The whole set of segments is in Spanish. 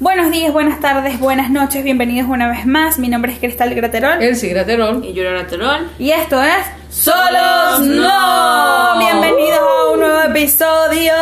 Buenos días, buenas tardes, buenas noches, bienvenidos una vez más. Mi nombre es Cristal Graterol. Elsie Graterol. Y yo era Graterol. Y esto es Solos No. Bienvenidos a un nuevo episodio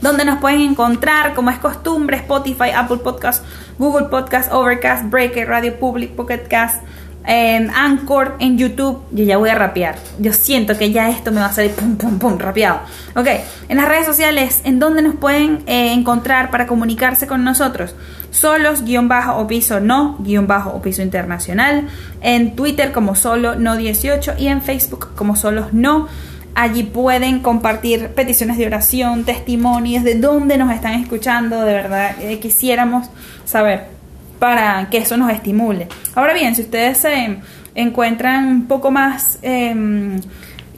donde nos pueden encontrar, como es costumbre, Spotify, Apple Podcast, Google Podcast, Overcast, Breaker, Radio Public, Pocket Cast, en Anchor, en YouTube. Yo ya voy a rapear. Yo siento que ya esto me va a salir pum, pum, pum, rapeado. Ok, en las redes sociales, ¿en dónde nos pueden eh, encontrar para comunicarse con nosotros? Solos, guion bajo o piso no, guion bajo o piso internacional. En Twitter como solo no 18 y en Facebook como solos no. Allí pueden compartir peticiones de oración, testimonios de dónde nos están escuchando. De verdad, eh, quisiéramos saber para que eso nos estimule. Ahora bien, si ustedes se encuentran un poco más em,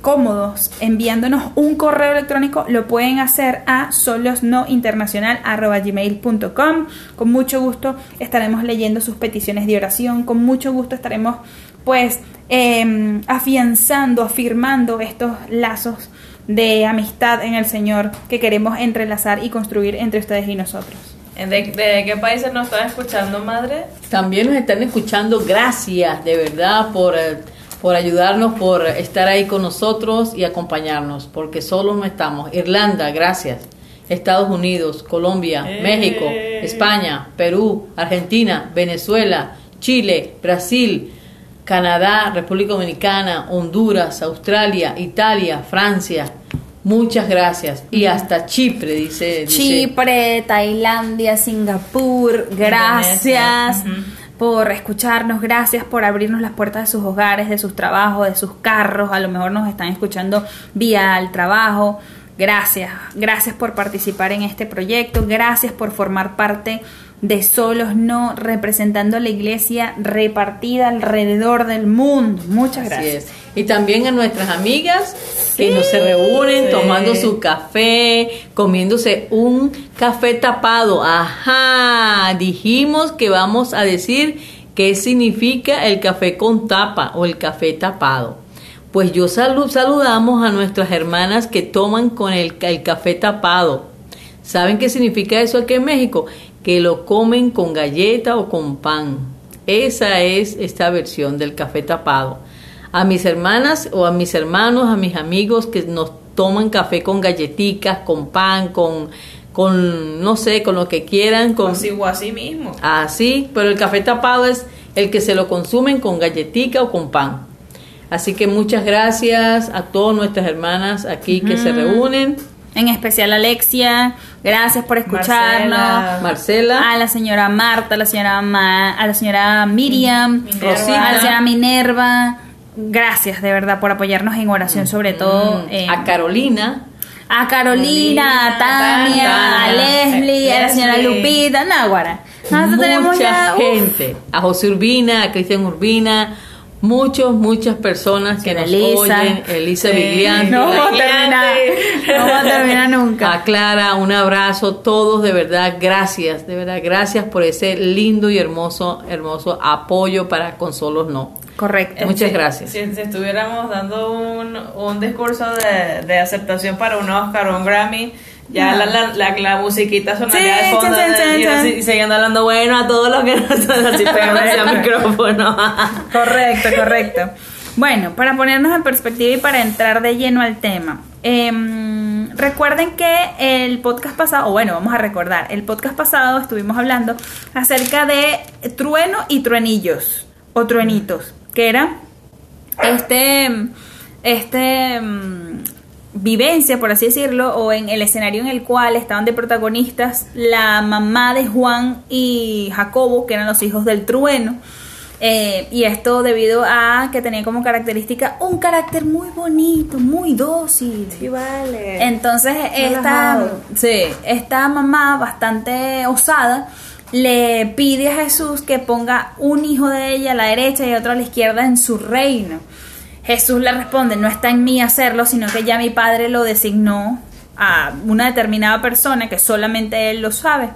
cómodos enviándonos un correo electrónico, lo pueden hacer a solosnointernacional.gmail.com. Con mucho gusto estaremos leyendo sus peticiones de oración, con mucho gusto estaremos pues em, afianzando, afirmando estos lazos de amistad en el Señor que queremos entrelazar y construir entre ustedes y nosotros. ¿De, qué países nos están escuchando, madre? También nos están escuchando. Gracias, de verdad, por, eh, por ayudarnos, por estar ahí con nosotros y acompañarnos, porque solo no estamos. Irlanda, gracias. Estados Unidos, Colombia, Eh. México, España, Perú, Argentina, Venezuela, Chile, Brasil, Canadá, República Dominicana, Honduras, Australia, Italia, Francia. Muchas gracias. Y hasta Chipre, dice. dice- Chipre, Tailandia, Singapur, gracias por escucharnos, gracias por abrirnos las puertas de sus hogares, de sus trabajos, de sus carros, a lo mejor nos están escuchando vía el trabajo. Gracias, gracias por participar en este proyecto, gracias por formar parte de Solos No, representando a la iglesia repartida alrededor del mundo. Muchas gracias. Y también a nuestras amigas que nos se reúnen Sí. tomando su café, comiéndose un café tapado. Ajá, dijimos que vamos a decir qué significa el café con tapa o el café tapado. Pues yo salu- saludamos a nuestras hermanas que toman con el, el café tapado. ¿Saben qué significa eso aquí en México? Que lo comen con galleta o con pan. Esa es esta versión del café tapado. A mis hermanas o a mis hermanos, a mis amigos que nos toman café con galletitas, con pan, con, con no sé, con lo que quieran, con Así o así mismo. así, pero el café tapado es el que se lo consumen con galletica o con pan. Así que muchas gracias a todas nuestras hermanas aquí que se reúnen. En especial Alexia, gracias por escucharnos. Marcela. Marcela. A la señora Marta, a la señora Ma- a la señora Miriam, Minerva. a la señora Minerva. Gracias de verdad por apoyarnos en oración, sobre todo eh, a Carolina, a Carolina, a Tania, a Leslie, a la señora. Lupita, Náguara. Nosotros tenemos mucha uf, gente, a José Urbina, a Cristian Urbina, muchos, muchas personas que nos Elisa. oyen, Elisa Sí. No vamos a Imagínate. terminar, no vamos a terminar nunca. a Clara, un abrazo, todos de verdad, gracias, de verdad, gracias por ese lindo y hermoso, hermoso apoyo para Consolos No. Correcto. Muchas Si- gracias. Si, si estuviéramos dando un, un discurso de, de aceptación para un Oscar o un Grammy, ya No. la, la, la, la musiquita sonaría Sí, de fondo chan, chan, y, chan, y siguiendo hablando bueno a todos los que no están así pegándose al micrófono. Correcto, correcto. Bueno, para ponernos en perspectiva y para entrar de lleno al tema. em, recuerden que el podcast pasado, o bueno, vamos a recordar, el podcast pasado estuvimos hablando acerca de trueno y truenillos, o truenitos, que era este, este mm, vivencia, por así decirlo, o en el escenario en el cual estaban de protagonistas la mamá de Juan y Jacobo, que eran los hijos del trueno. Eh, y esto debido a que tenía como característica un carácter muy bonito, muy dócil. Sí, vale. Entonces esta, sí, esta mamá bastante osada le pide a Jesús que ponga un hijo de ella a la derecha y otro a la izquierda en su reino. Jesús le responde, no está en mí hacerlo, sino que ya mi padre lo designó a una determinada persona que solamente él lo sabe.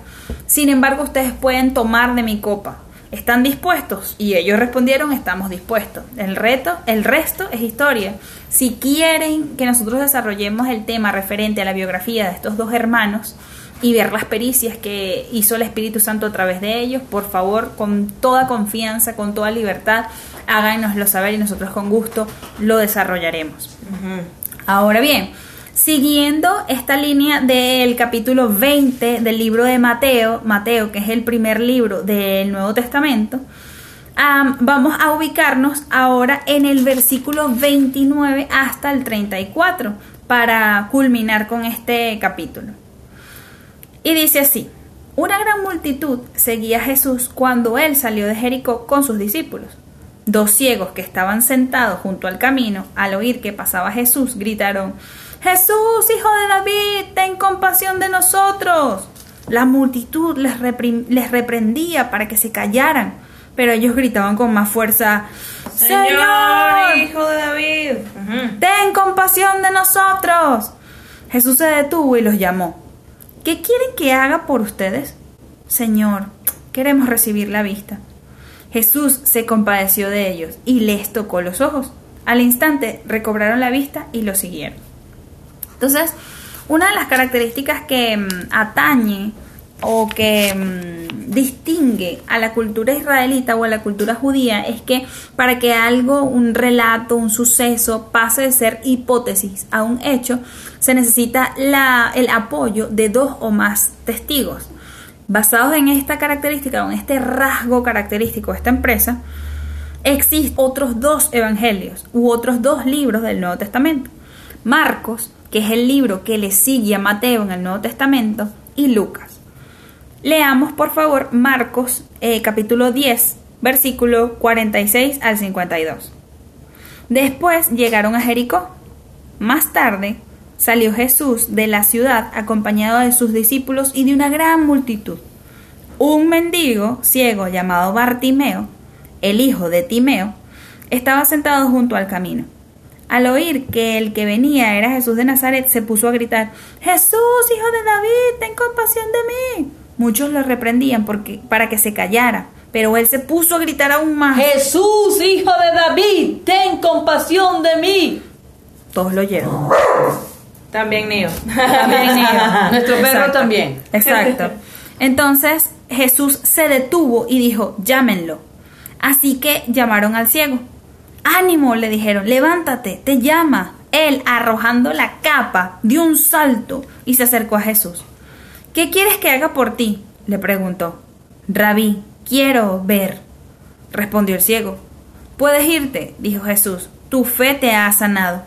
Sin embargo, ustedes pueden tomar de mi copa. ¿Están dispuestos? Y ellos respondieron, estamos dispuestos. El reto, el resto es historia. Si quieren que nosotros desarrollemos el tema referente a la biografía de estos dos hermanos, y ver las pericias que hizo el Espíritu Santo a través de ellos, por favor, con toda confianza, con toda libertad, háganoslo saber y nosotros con gusto lo desarrollaremos. Ahora bien, siguiendo esta línea del capítulo 20 del libro de Mateo, Mateo, que es el primer libro del Nuevo Testamento, am, vamos a ubicarnos ahora en el versículo 29 hasta el 34 para culminar con este capítulo. Y dice así, una gran multitud seguía a Jesús cuando él salió de Jericó con sus discípulos. Dos ciegos que estaban sentados junto al camino, al oír que pasaba Jesús, gritaron, Jesús, hijo de David, ten compasión de nosotros. La multitud les, reprendía para que se callaran, pero ellos gritaban con más fuerza, Señor, Señor, hijo de David. Ten compasión de nosotros. Jesús se detuvo y los llamó. ¿Qué quieren que haga por ustedes? Señor, queremos recibir la vista. Jesús se compadeció de ellos y les tocó los ojos. Al instante recobraron la vista y lo siguieron. Entonces, una de las características que mm, atañe o que mm, distingue a la cultura israelita o a la cultura judía es que para que algo, un relato, un suceso pase de ser hipótesis a un hecho, se necesita el apoyo de dos o más testigos. Basados en esta característica o en este rasgo característico de esta empresa, existen otros dos evangelios u otros dos libros del Nuevo Testamento. Marcos, que es el libro que le sigue a Mateo en el Nuevo Testamento, y Lucas. Leamos por favor Marcos eh, capítulo 10, versículo 46 al 52. Después llegaron a Jericó. Más tarde salió Jesús de la ciudad acompañado de sus discípulos y de una gran multitud. Un mendigo ciego llamado Bartimeo, el hijo de Timeo, estaba sentado junto al camino. Al oír que el que venía era Jesús de Nazaret, se puso a gritar, Jesús, hijo de David, ten compasión de mí. Muchos lo reprendían porque, para que se callara, pero él se puso a gritar aún más. Jesús, hijo de David, ten compasión de mí. Todos lo oyeron. También Neo. También ellos. Nuestro perro Exacto. también. Exacto. Entonces Jesús se detuvo y dijo, llámenlo. Así que llamaron al ciego. Ánimo, le dijeron, levántate, te llama. Él, arrojando la capa, dio un salto y se acercó a Jesús. ¿Qué quieres que haga por ti? le preguntó. Rabí, quiero ver, respondió el ciego. Puedes irte, dijo Jesús, tu fe te ha sanado.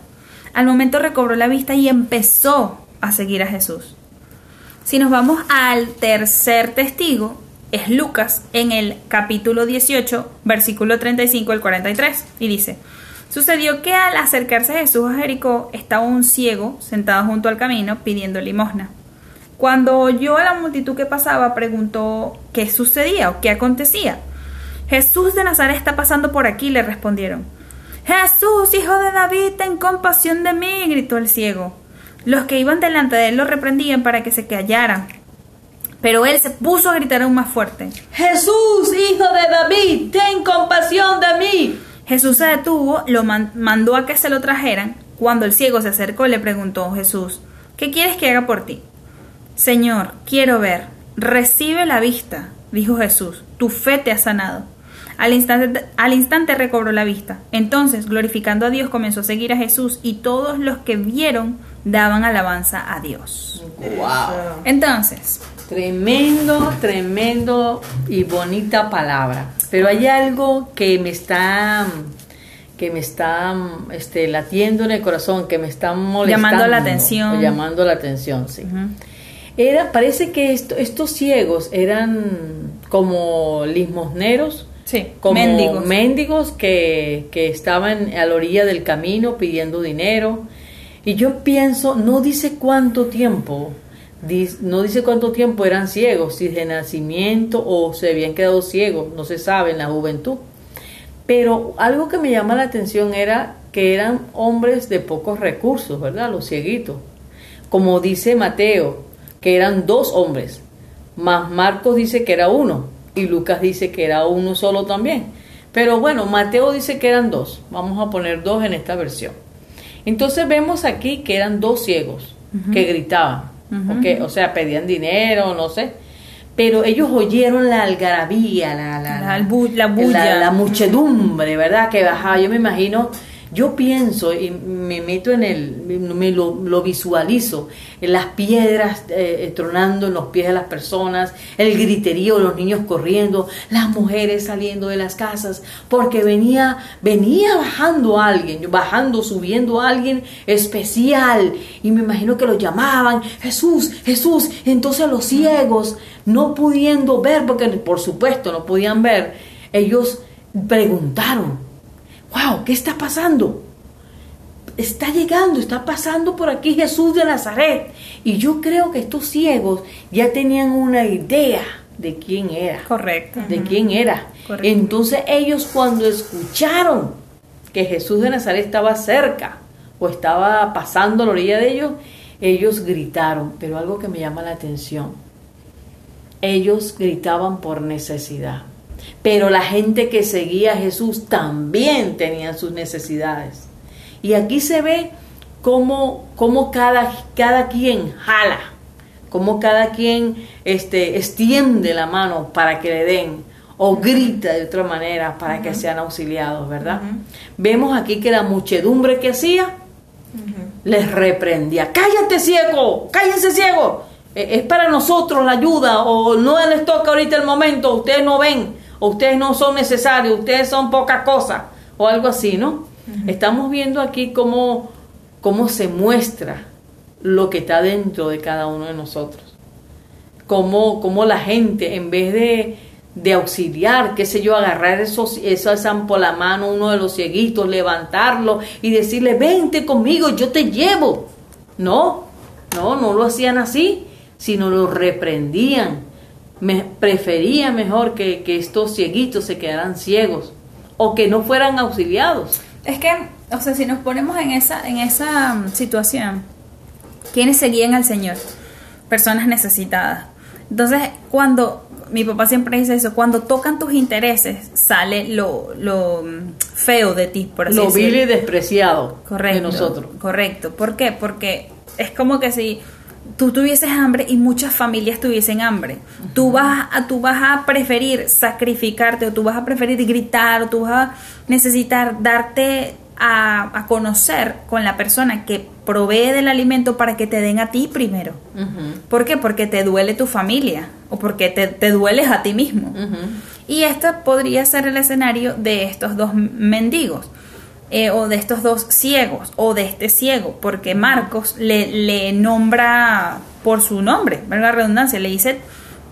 Al momento recobró la vista y empezó a seguir a Jesús. Si nos vamos al tercer testigo, es Lucas en el capítulo 18, versículo 35 al 43, y dice, Sucedió que al acercarse Jesús a Jericó estaba un ciego sentado junto al camino pidiendo limosna. Cuando oyó a la multitud que pasaba, preguntó qué sucedía o qué acontecía. Jesús de Nazaret está pasando por aquí, le respondieron. Jesús, hijo de David, ten compasión de mí, gritó el ciego. Los que iban delante de él lo reprendían para que se callaran. Pero él se puso a gritar aún más fuerte. Jesús, hijo de David, ten compasión de mí. Jesús se detuvo, lo man- mandó a que se lo trajeran. Cuando el ciego se acercó, le preguntó Jesús, ¿qué quieres que haga por ti? Señor, quiero ver. Recibe la vista, dijo Jesús, tu fe te ha sanado. Al instante, al instante recobró la vista. Entonces, glorificando a Dios, comenzó a seguir a Jesús y todos los que vieron daban alabanza a Dios. Wow. Entonces, Tremendo, tremendo y bonita palabra. Pero hay algo que me está que me está este, latiendo en el corazón, que me está molestando. Llamando la atención. Llamando la atención, sí. ujú, Era, parece que esto- estos ciegos eran como limosneros, sí, como mendigos. mendigos que, que estaban a la orilla del camino pidiendo dinero. Y yo pienso, no dice cuánto tiempo, no dice cuánto tiempo eran ciegos, si de nacimiento o se habían quedado ciegos, no se sabe en la juventud. Pero algo que me llama la atención era que eran hombres de pocos recursos, ¿verdad? Los cieguitos. Como dice Mateo, que eran dos hombres, más Marcos dice que era uno y Lucas dice que era uno solo también. Pero bueno, Mateo dice que eran dos. Vamos a poner dos en esta versión. Entonces vemos aquí que eran dos ciegos que gritaban. Ok, O sea, pedían dinero, no sé. Pero ellos oyeron la algarabía, la, la, La la bulla. la, la muchedumbre, ¿verdad? Que bajaba. Yo me imagino, yo pienso y me meto en el, me lo, lo visualizo, en las piedras eh, tronando en los pies de las personas, el griterío, los niños corriendo, las mujeres saliendo de las casas, porque venía, venía bajando alguien, bajando, subiendo alguien especial, y me imagino que lo llamaban, Jesús, Jesús, entonces los ciegos, no pudiendo ver, porque por supuesto no podían ver, ellos preguntaron, wow, ¿qué está pasando? Está llegando, está pasando por aquí Jesús de Nazaret. Y yo creo que estos ciegos ya tenían una idea de quién era. Correcto. De quién era. Correcto. Entonces ellos cuando escucharon que Jesús de Nazaret estaba cerca o estaba pasando a la orilla de ellos, ellos gritaron. Pero algo que me llama la atención, ellos gritaban por necesidad. Pero la gente que seguía a Jesús también tenía sus necesidades. Y aquí se ve cómo, cómo cada, cada quien jala, cómo cada quien este, extiende la mano para que le den o grita de otra manera para que sean auxiliados, ¿verdad? Vemos aquí que la muchedumbre que hacía les reprendía. Cállate ciego, cállese ciego. Eh, Es para nosotros la ayuda o no les toca ahorita el momento, ustedes no ven, o ustedes no son necesarios, ustedes son poca cosa o algo así, ¿no? Estamos viendo aquí cómo, cómo se muestra lo que está dentro de cada uno de nosotros. Cómo, cómo la gente, en vez de, de auxiliar, qué sé yo, agarrar esos, esa por la mano, uno de los cieguitos, levantarlo y decirle, vente conmigo, yo te llevo. No, no, no lo hacían así, sino lo reprendían. Me, prefería mejor que, que estos cieguitos se quedaran ciegos o que no fueran auxiliados. Es que, o sea, si nos ponemos en esa, en esa mm, situación, ¿quiénes seguían al Señor? Personas necesitadas. Entonces, cuando, mi papá siempre dice eso, cuando tocan tus intereses, sale lo, lo mm, feo de ti, por así Lo decirlo. vil y despreciado Correcto. de nosotros. Correcto. ¿Por qué? Porque es como que si tú tuvieses hambre y muchas familias tuviesen hambre, tú vas a tú vas a preferir sacrificarte o tú vas a preferir gritar o tú vas a necesitar darte a, a conocer con la persona que provee del alimento para que te den a ti primero. ¿Por qué? Porque te duele tu familia o porque te, te dueles a ti mismo. Y este podría ser el escenario de estos dos mendigos, eh, o de estos dos ciegos, o de este ciego, porque Marcos le, le nombra por su nombre. La redundancia, le dice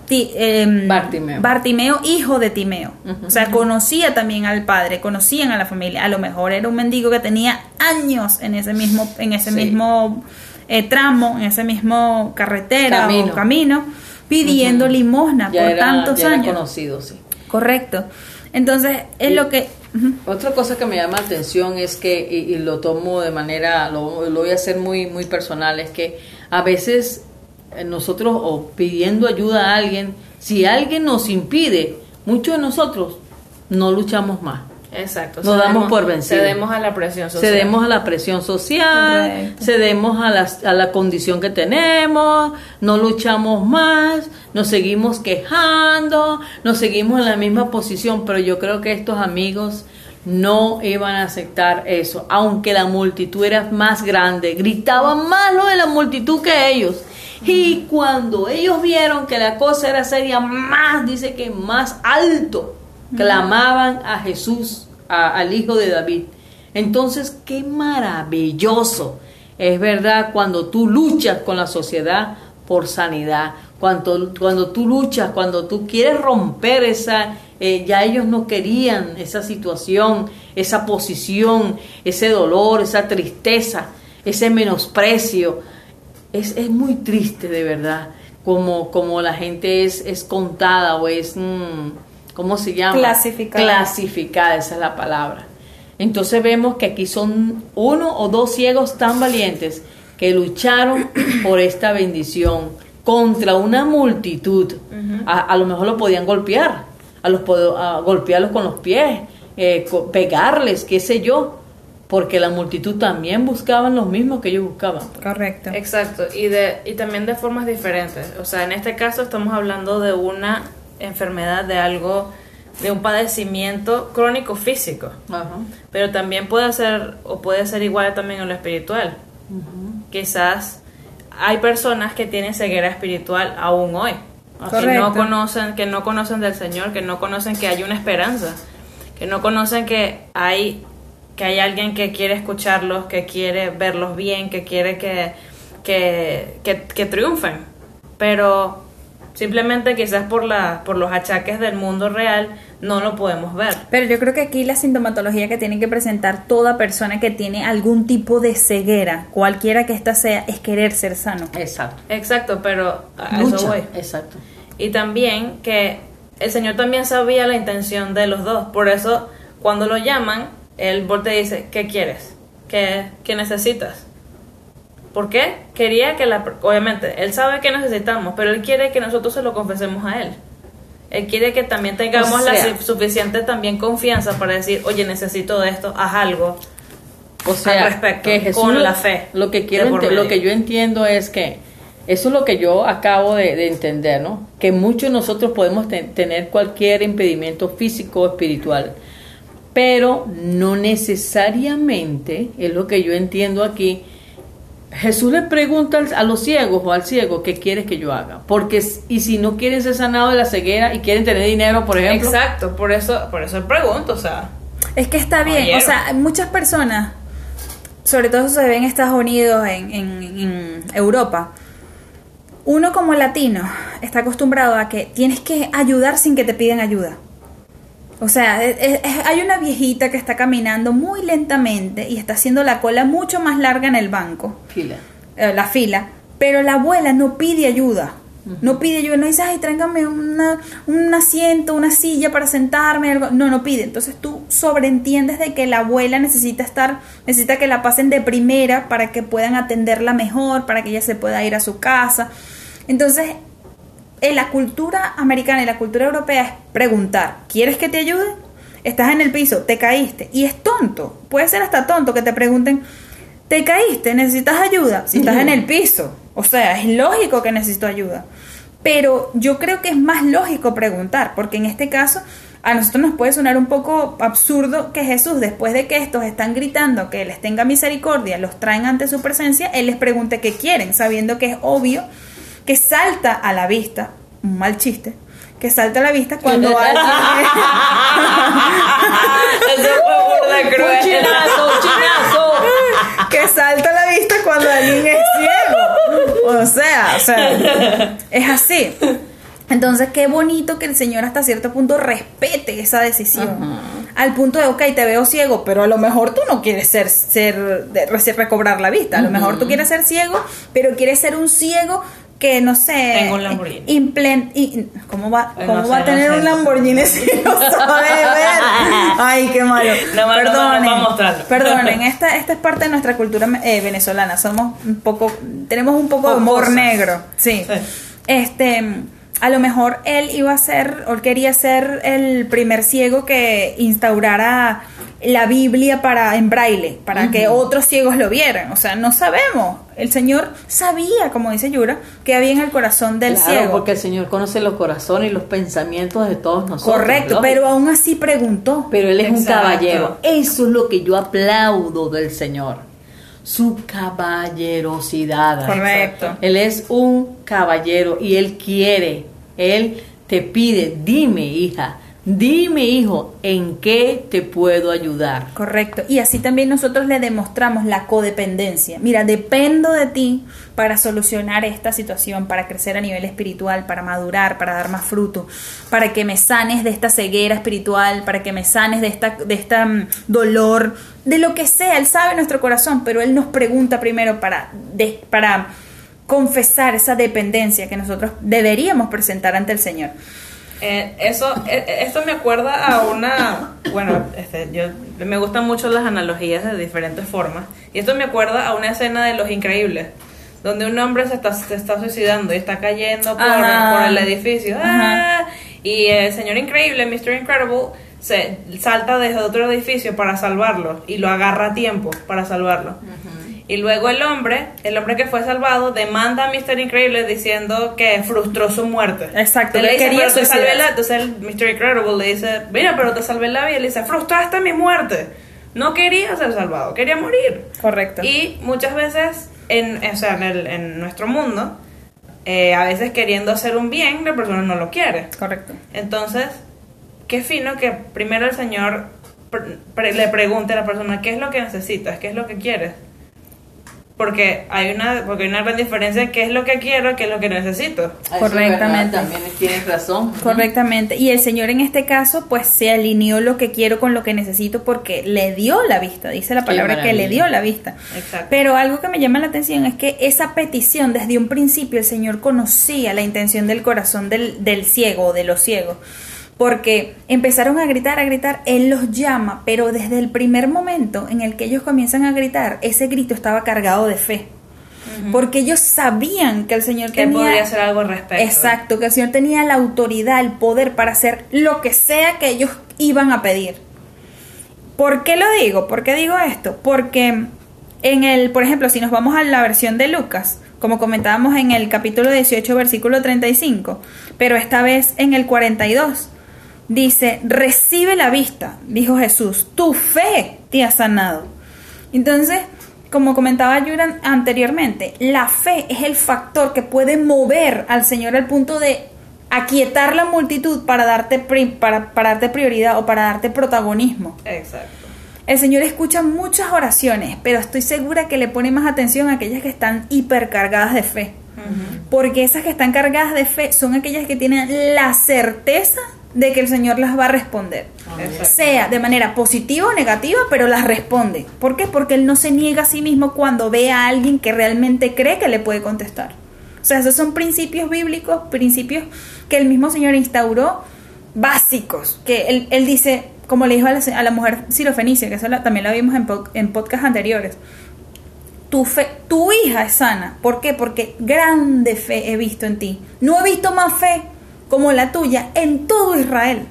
ti- em, Bartimeo. Bartimeo, hijo de Timeo. O sea, conocía también al padre, conocían a la familia. A lo mejor era un mendigo que tenía años en ese mismo, en ese Sí. mismo eh, tramo, en ese mismo carretera Camino. o camino, pidiendo limosna Ya por era, tantos ya era años. conocido, sí. Correcto. Entonces, es Y- lo que... Otra cosa que me llama la atención es que, y, y lo tomo de manera, lo, lo voy a hacer muy, muy personal, es que a veces eh, nosotros, o pidiendo ayuda a alguien, si alguien nos impide, muchos de nosotros no luchamos más. Exacto. Nos damos por vencidos. Cedemos a la presión social. Cedemos a la presión social, Correcto. cedemos a la, a la condición que tenemos, no luchamos más, nos seguimos quejando, nos seguimos en la misma posición, pero yo creo que estos amigos no iban a aceptar eso, aunque la multitud era más grande, gritaban más lo de la multitud que ellos. Y cuando ellos vieron que la cosa era seria, más, dice que más alto, clamaban a Jesús, a- al Hijo de David. Entonces, qué maravilloso es verdad cuando tú luchas con la sociedad por sanidad, cuando, cuando tú luchas, cuando tú quieres romper esa, eh, ya ellos no querían esa situación, esa posición, ese dolor, esa tristeza, ese menosprecio. Es, es muy triste de verdad como, como la gente es, es contada o es, mm, ¿cómo se llama? Clasificada. Clasificada, esa es la palabra. Entonces vemos que aquí son uno o dos ciegos tan valientes que lucharon por esta bendición contra una multitud. a, a lo mejor lo podían golpear, a los, a golpearlos con los pies, eh, co- pegarles, qué sé yo. porque la multitud también buscaban los mismos que ellos buscaban. Correcto. Exacto, y, de, y también de formas diferentes. O sea, en este caso estamos hablando de una enfermedad, de algo, de un padecimiento crónico físico. Ajá. Pero también puede ser, o puede ser igual también en lo espiritual. Quizás hay personas que tienen ceguera espiritual aún hoy. Que no conocen, que no conocen del Señor, que no conocen que hay una esperanza, que no conocen que hay, que hay alguien que quiere escucharlos, que quiere verlos bien, que quiere que, que, que, que triunfen. Pero simplemente quizás por la, por los achaques del mundo real no lo podemos ver. Pero yo creo que aquí la sintomatología que tiene que presentar toda persona que tiene algún tipo de ceguera, cualquiera que ésta sea, es querer ser sano. Exacto. Exacto, pero a Lucha. eso voy. Exacto. Y también que el Señor también sabía la intención de los dos. Por eso, cuando lo llaman, él voltea y dice, ¿qué quieres? ¿Qué, qué necesitas? ¿Por qué? Quería que la... Obviamente, él sabe que necesitamos, pero él quiere que nosotros se lo confesemos a él. Él quiere que también tengamos O la sea- su- suficiente también confianza para decir, oye, necesito de esto, haz algo. O sea, Al respecto, que Jesús con la fe Lo que quiero, lo que yo entiendo es que eso es lo que yo acabo de, de entender, ¿no? Que muchos de nosotros podemos te- tener cualquier impedimento físico o espiritual, pero no necesariamente es lo que yo entiendo aquí. Jesús le pregunta a los ciegos o al ciego qué quieres que yo haga, porque y si no quieren ser sanados de la ceguera y quieren tener dinero, por ejemplo, Exacto, por eso, por eso pregunto, o sea, Es que está bien, o sea, muchas personas, sobre todo eso se ve en Estados Unidos, en, en- en Europa, uno como latino está acostumbrado a que tienes que ayudar sin que te piden ayuda. O sea, es- hay una viejita que está caminando muy lentamente y está haciendo la cola mucho más larga en el banco fila. eh, la fila, pero la abuela no pide ayuda. No pide ayuda, no dice, ay, tráigame una, un asiento, una silla para sentarme, algo. No, no pide. Entonces tú sobreentiendes de que la abuela necesita estar, necesita que la pasen de primera para que puedan atenderla mejor, para que ella se pueda ir a su casa. Entonces, en la cultura americana y la cultura europea es preguntar, ¿quieres que te ayude? Estás en el piso, te caíste. Y es tonto, puede ser hasta tonto que te pregunten, ¿te caíste? ¿Necesitas ayuda? Si estás en el piso. O sea, es lógico que necesito ayuda. Pero yo creo que es más lógico preguntar, porque en este caso a nosotros nos puede sonar un poco absurdo que Jesús, después de que estos están gritando que les tenga misericordia, los traen ante su presencia, Él les pregunte qué quieren, sabiendo que es obvio que salta a la vista, un mal chiste, que salta a la vista cuando alguien... Eso fue burda cruel. Un chinazo, un chinazo. que salta a la vista cuando alguien es ciego. O sea, o sea, es así. Entonces, qué bonito que el Señor hasta cierto punto respete esa decisión. Al punto de, ok, te veo ciego, pero a lo mejor tú no quieres ser, ser recobrar la vista. A lo mejor tú quieres ser ciego, pero quieres ser un ciego que, no sé... Tengo un Lamborghini. implen- ¿Cómo va, cómo no va sé, a tener no sé, un. Lamborghini si no sabe ver? Ay, qué malo. No, Perdonen. vamos a mostrarlo. Perdonen, esta, esta es parte de nuestra cultura eh, venezolana. Somos un poco, tenemos un poco de humor negro. Sí. Sí. Este, a lo mejor él iba a ser, o él quería ser el primer ciego que instaurara la Biblia para en braille, para que otros ciegos lo vieran. O sea, no sabemos. El Señor sabía, como dice Yura, que había en el corazón del Claro, ciego. porque el Señor conoce los corazones y los pensamientos de todos nosotros. Correcto, pero aún así preguntó. Pero él es un caballero. Eso es lo que yo aplaudo del Señor. Su caballerosidad. Correcto. Él es un caballero y él quiere, él te pide, dime hija, dime hijo, ¿en qué te puedo ayudar? Correcto. Y así también nosotros le demostramos la codependencia. Mira, dependo de ti para solucionar esta situación, para crecer a nivel espiritual, para madurar, para dar más fruto, para que me sanes de esta ceguera espiritual, para que me sanes de esta, de mm, dolor, de lo que sea. Él sabe nuestro corazón, pero Él nos pregunta primero para, para confesar esa dependencia que nosotros deberíamos presentar ante el Señor. Eh, eso, eh, eh, esto me acuerda a una, bueno, este, yo me gustan mucho las analogías de diferentes formas y esto me acuerda a una escena de Los Increíbles donde un hombre se está, se está suicidando y está cayendo por, Ajá. por el edificio Ajá. ¡Ah! y el señor increíble, Mr. Incredible, se salta desde otro edificio para salvarlo y lo agarra a tiempo para salvarlo. Y luego el hombre, el hombre que fue salvado, demanda a Mr. Incredible diciendo que frustró su muerte. Exacto, Él le dice, quería "Pero te salvé suicidarse". la-". Entonces el Mr. Incredible le dice, mira, pero te salvé la vida. Y le dice, frustraste mi muerte. No quería ser salvado, quería morir. Correcto. Y muchas veces, en, o sea, en, el- en nuestro mundo, eh, a veces queriendo hacer un bien, la persona no lo quiere. Correcto. Entonces, qué fino que primero el Señor pre- pre- le pregunte a la persona qué es lo que necesitas, qué es lo que quieres. Porque hay una porque hay una gran diferencia en qué es lo que quiero y qué es lo que necesito. Correctamente. También tienes razón. Correctamente. Y el Señor en este caso, pues se alineó lo que quiero con lo que necesito porque le dio la vista. Dice la palabra que le dio la vista. Exacto. Pero algo que me llama la atención es que esa petición, desde un principio, el Señor conocía la intención del corazón del, del ciego o de los ciegos. Porque empezaron a gritar, a gritar, Él los llama, pero desde el primer momento en el que ellos comienzan a gritar, ese grito estaba cargado de fe. Porque ellos sabían que el Señor que tenía... podría hacer algo al respecto. Exacto, que el Señor tenía la autoridad, el poder para hacer lo que sea que ellos iban a pedir. ¿Por qué lo digo? ¿Por qué digo esto? Porque en el, por ejemplo, si nos vamos a la versión de Lucas, como comentábamos en el capítulo 18, versículo 35, pero esta vez en el 42, dice, recibe la vista, dijo Jesús, tu fe te ha sanado. Entonces, como comentaba Yuran anteriormente, la fe es el factor que puede mover al Señor al punto de aquietar la multitud para darte, para darte prioridad o para darte protagonismo. Exacto. El Señor escucha muchas oraciones, pero estoy segura que le pone más atención a aquellas que están hipercargadas de fe. Porque esas que están cargadas de fe son aquellas que tienen la certeza de que el Señor las va a responder. Exacto. Sea de manera positiva o negativa, pero las responde. ¿Por qué? Porque Él no se niega a sí mismo cuando ve a alguien que realmente cree que le puede contestar. O sea, esos son principios bíblicos, principios que el mismo Señor instauró, básicos. Que Él, él dice, como le dijo a la, a la mujer sirofenicia, que eso la- también lo vimos en, po- en podcast anteriores, tu fe, tu hija es sana. ¿Por qué? Porque grande fe he visto en ti. No he visto más fe como la tuya en todo Israel.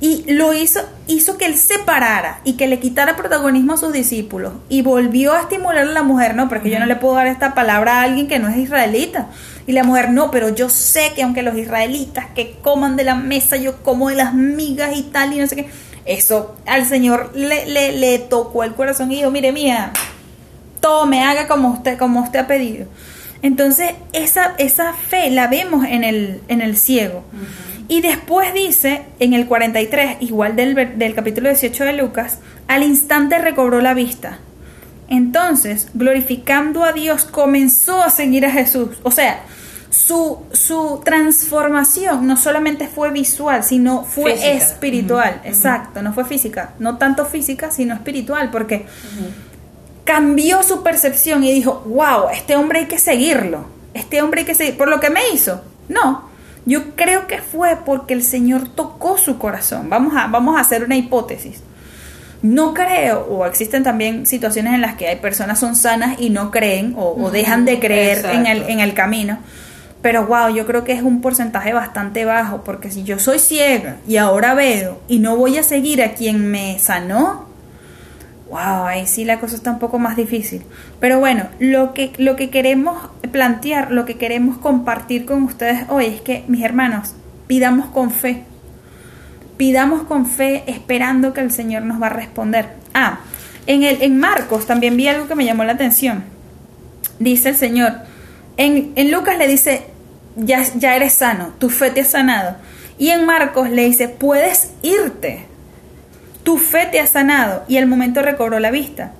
Y lo hizo, hizo que él se parara y que le quitara protagonismo a sus discípulos. Y volvió a estimular a la mujer, no, porque yo no le puedo dar esta palabra a alguien que no es israelita. Y la mujer, no, pero yo sé que aunque los israelitas que coman de la mesa, yo como de las migas y tal, y no sé qué. Eso al Señor le, le, le tocó el corazón y dijo, mire, mía, tome, haga como usted, como usted ha pedido. Entonces, esa, esa fe la vemos en el, en el ciego. Y después dice, en el 43, igual del, del capítulo 18 de Lucas, al instante recobró la vista. Entonces, glorificando a Dios, comenzó a seguir a Jesús. O sea, su, su transformación no solamente fue visual, sino fue Física. espiritual. Exacto, no fue física. No tanto física, sino espiritual, porque cambió su percepción y dijo, wow, este hombre hay que seguirlo. Este hombre hay que seguir. ¿Por lo que me hizo? No. Yo creo que fue porque el Señor tocó su corazón. Vamos a, vamos a hacer una hipótesis. No creo, o existen también situaciones en las que hay personas son sanas y no creen o, o dejan de creer en el, en el camino. Pero wow, yo creo que es un porcentaje bastante bajo, porque si yo soy ciega y ahora veo y no voy a seguir a quien me sanó, wow, ahí sí la cosa está un poco más difícil. Pero bueno, lo que, lo que queremos plantear, lo que queremos compartir con ustedes hoy es que, mis hermanos, pidamos con fe. Pidamos con fe esperando que el Señor nos va a responder. Ah, en, el, en Marcos también vi algo que me llamó la atención. Dice el Señor, en, en Lucas le dice, ya, ya eres sano, tu fe te ha sanado. Y en Marcos le dice, puedes irte tu fe te ha sanado y al momento recobró la vista.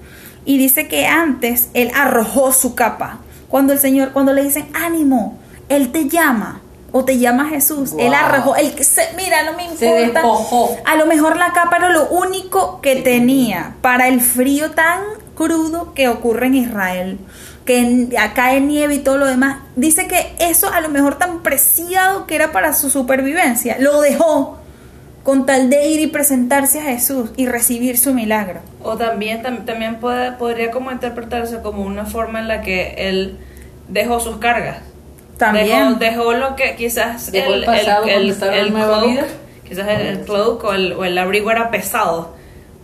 Y dice que antes él arrojó su capa. Cuando el Señor, cuando le dicen ánimo, él te llama o te llama Jesús, él arrojó, él se, mira, no me Se importa. despojó. A lo mejor la capa era lo único que tenía para el frío tan crudo que ocurre en Israel, que en nieve y todo lo demás. Dice que eso a lo mejor tan preciado que era para su supervivencia, lo dejó con tal de ir y presentarse a Jesús y recibir su milagro. O también, tam- también puede, podría como interpretarse como una forma en la que él dejó sus cargas. También. Dejó, dejó lo que quizás Dejó el pasado en nueva coke, vida. Quizás el, el cloak o el, o el abrigo era pesado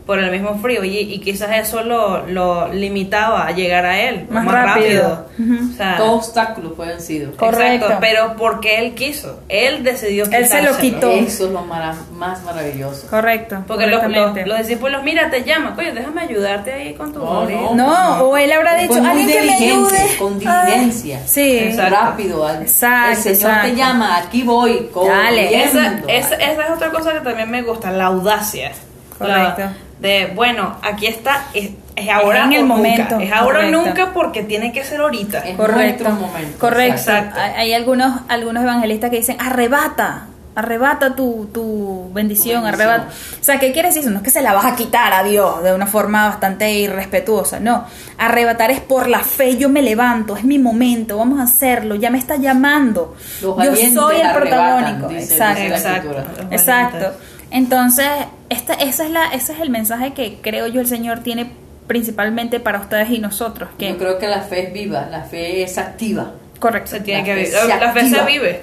por el mismo frío y, y quizás eso lo, lo limitaba a llegar a él Más rápido. Ujú. O sea, Todos obstáculos pueden sido. Correcto. Exacto, pero porque él quiso, él decidió Él se lo quitó. Eso es lo mara- más maravilloso. Correcto. Porque los, los, los discípulos, mira, te llaman, coño, déjame ayudarte ahí con tu No, orilla". no. No, o él habrá dicho, alguien que me ayude. con Ah, diligencia. sí. Exacto. Rápido. Exacto, el Señor exacto. te llama, aquí voy. Dale. Esa, esa, esa es otra cosa que también me gusta, la audacia. Correcto. La- de, bueno, aquí está, es, es ahora en el nunca. momento, Es ahora correcto. nunca porque tiene que ser ahorita. Es Correcto. nuestro momento. Correcto. Exacto. Hay, hay algunos, algunos evangelistas que dicen, arrebata, arrebata tu, tu bendición, Tu bendición. arrebata. O sea, ¿qué quiere decir eso? No es que se la vas a quitar a Dios de una forma bastante irrespetuosa, no. Arrebatar es por la fe, yo me levanto, es mi momento, vamos a hacerlo, ya me está llamando. Los yo soy el protagónico. dice- Exacto. dice Exacto. Exacto. Entonces, esta, esa es la, ese es el mensaje que creo yo el Señor tiene principalmente para ustedes y nosotros. Que, Yo creo que la fe es viva, la fe es activa. correcto. Se tiene La que fe vivir. se La fe se vive.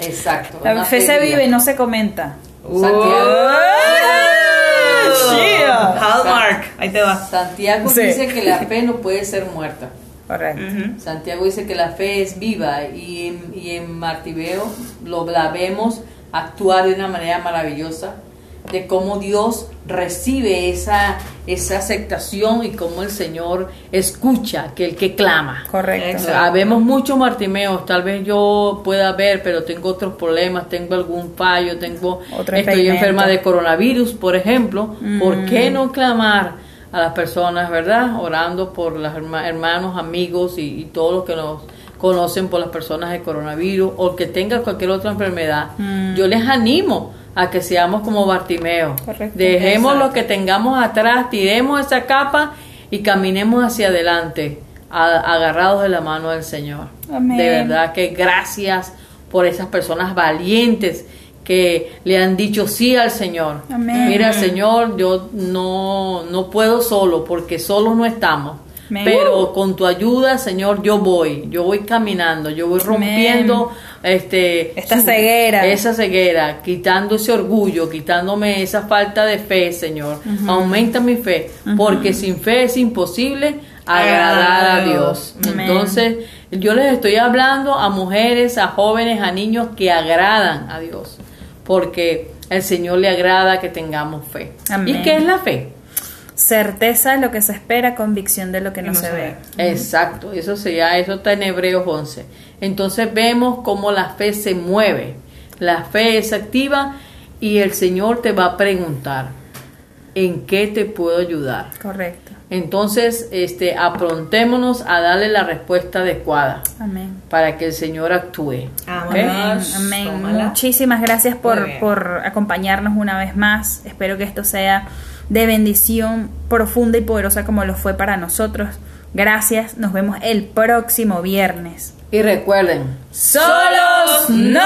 Exacto. La una fe se vive, no se comenta. Santiago, Yeah. Hallmark, ahí te va. Santiago Sí. dice que la fe no puede ser muerta. Correcto. Ujú. Santiago dice que la fe es viva y en, y en Martibeo lo la vemos actuar de una manera maravillosa de cómo Dios recibe esa, esa aceptación y cómo el Señor escucha que el que clama. Correcto. Habemos muchos martimeos, tal vez yo pueda ver, pero tengo otros problemas, tengo algún fallo, tengo Otro estoy enferma de coronavirus, por ejemplo. ¿Por Mm. qué no clamar a las personas, verdad? Orando por los hermanos, amigos y, y todos los que nos conocen por las personas de coronavirus o que tenga cualquier otra enfermedad. Mm. Yo les animo a que seamos como Bartimeo. Correcto. Dejemos lo que tengamos atrás, tiremos esa capa y caminemos hacia adelante, a- agarrados de la mano del Señor. Amén. De verdad que gracias por esas personas valientes que le han dicho sí al Señor. Amén. Mira, Señor, yo no, no puedo solo porque solos no estamos. Pero con tu ayuda, Señor, yo voy, yo voy caminando, yo voy rompiendo este Esta ceguera. esa ceguera, quitando ese orgullo, quitándome esa falta de fe, Señor. Aumenta mi fe, porque sin fe es imposible agradar a Dios. Entonces, yo les estoy hablando a mujeres, a jóvenes, a niños que agradan a Dios, porque el Señor le agrada que tengamos fe. Amén. ¿Y qué es la fe? Certeza de lo que se espera, convicción de lo que no, se se ve. Exacto, eso sería, eso está en Hebreos 11. Entonces vemos cómo la fe se mueve, la fe es activa y el Señor te va a preguntar, ¿en qué te puedo ayudar? Correcto. Entonces, este, aprontémonos a darle la respuesta adecuada Amén. para que el Señor actúe. Amén. Amén. Muchísimas gracias por, por acompañarnos una vez más. Espero que esto sea de bendición profunda y poderosa como lo fue para nosotros. Gracias. Nos vemos el próximo viernes. Y recuerden, ¡Solos no!